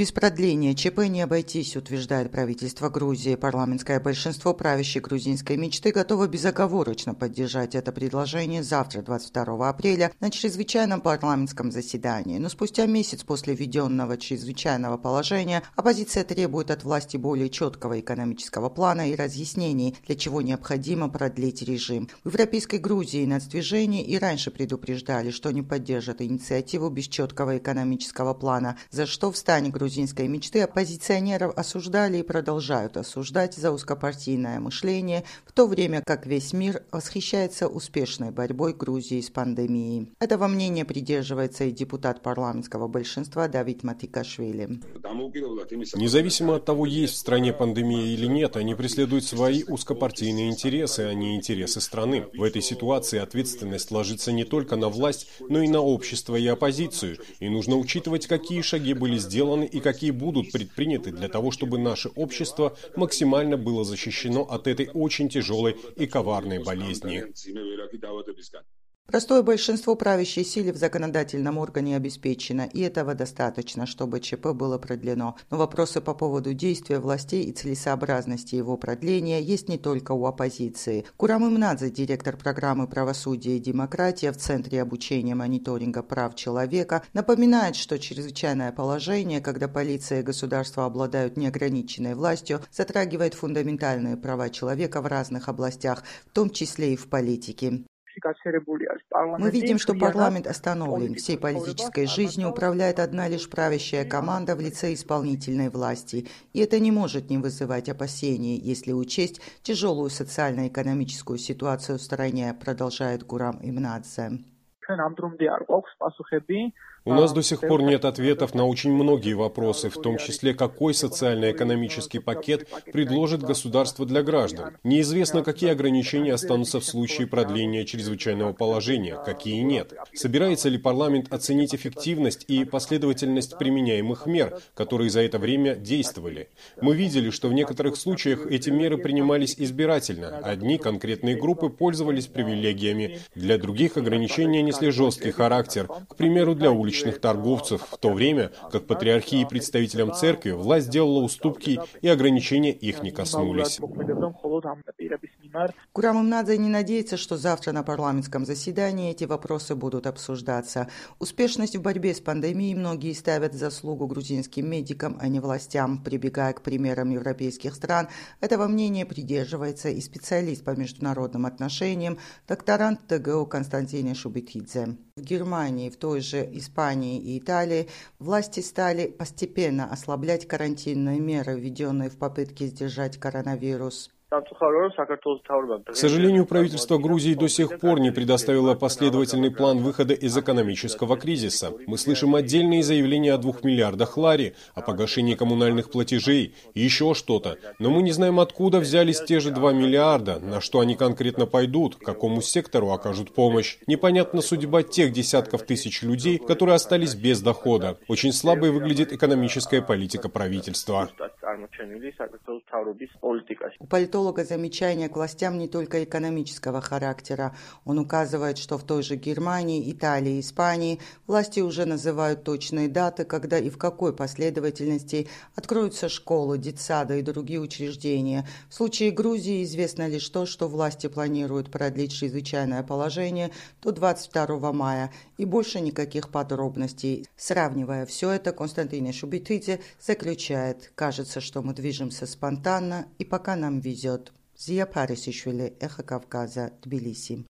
Без продления ЧП не обойтись, утверждает правительство Грузии. Парламентское большинство правящей грузинской мечты готово безоговорочно поддержать это предложение завтра, 22 апреля, на чрезвычайном парламентском заседании. Но спустя месяц после введенного чрезвычайного положения оппозиция требует от власти более четкого экономического плана и разъяснений, для чего необходимо продлить режим. В Европейской Грузии нацдвижение и раньше предупреждали, что не поддержат инициативу без четкого экономического плана, за что в стане грузинской мечты оппозиционеров осуждали и продолжают осуждать за узкопартийное мышление, в то время как весь мир восхищается успешной борьбой Грузии с пандемией. Этого мнения придерживается и депутат парламентского большинства Давид Матикашвили. Независимо от того, есть в стране пандемия или нет, они преследуют свои узкопартийные интересы, а не интересы страны. В этой ситуации ответственность ложится не только на власть, но и на общество и оппозицию. И нужно учитывать, какие шаги были сделаны и какие будут предприняты для того, чтобы наше общество максимально было защищено от этой очень тяжелой и коварной болезни. Простое большинство правящей силы в законодательном органе обеспечено, и этого достаточно, чтобы ЧП было продлено. Но вопросы по поводу действия властей и целесообразности его продления есть не только у оппозиции. Курам Имнадзе, директор программы «Правосудие и демократия» в Центре обучения мониторинга прав человека, напоминает, что чрезвычайное положение, когда полиция и государство обладают неограниченной властью, затрагивает фундаментальные права человека в разных областях, в том числе и в политике. Мы видим, что парламент остановлен. Всей политической жизнью управляет одна лишь правящая команда в лице исполнительной власти. И это не может не вызывать опасений, если учесть тяжелую социально-экономическую ситуацию в стране, продолжает Гурам Имнадзе. У нас до сих пор нет ответов на очень многие вопросы, в том числе, какой социально-экономический пакет предложит государство для граждан. Неизвестно, какие ограничения останутся в случае продления чрезвычайного положения, какие нет. Собирается ли парламент оценить эффективность и последовательность применяемых мер, которые за это время действовали? Мы видели, что в некоторых случаях эти меры принимались избирательно. Одни конкретные группы пользовались привилегиями, для других ограничения несли жесткий характер, к примеру, для улиц уличных торговцев, в то время как патриархии и представителям церкви власть сделала уступки и ограничения их не коснулись. Курам Имнадзе не надеется, что завтра на парламентском заседании эти вопросы будут обсуждаться. Успешность в борьбе с пандемией многие ставят заслугу грузинским медикам, а не властям. Прибегая к примерам европейских стран, этого мнения придерживается и специалист по международным отношениям, докторант ТГО Константин Шубетидзе. В Германии, в той же Испании и Италии власти стали постепенно ослаблять карантинные меры, введенные в попытке сдержать коронавирус. К сожалению, правительство Грузии до сих пор не предоставило последовательный план выхода из экономического кризиса. Мы слышим отдельные заявления о двух миллиардах лари, о погашении коммунальных платежей и еще что-то. Но мы не знаем, откуда взялись те же два миллиарда, на что они конкретно пойдут, какому сектору окажут помощь. Непонятна судьба тех десятков тысяч людей, которые остались без дохода. Очень слабой выглядит экономическая политика правительства. У политолога замечания к властям не только экономического характера. Он указывает, что в той же Германии, Италии Испании власти уже называют точные даты, когда и в какой последовательности откроются школы, детсады и другие учреждения. В случае Грузии известно лишь то, что власти планируют продлить чрезвычайное положение до 22 мая и больше никаких подробностей. Сравнивая все это, Константин Шубитидзе заключает, кажется, что мы движемся спонтанно и пока нам везет. Зия Парисишвили, Эхо Кавказа, Тбилиси.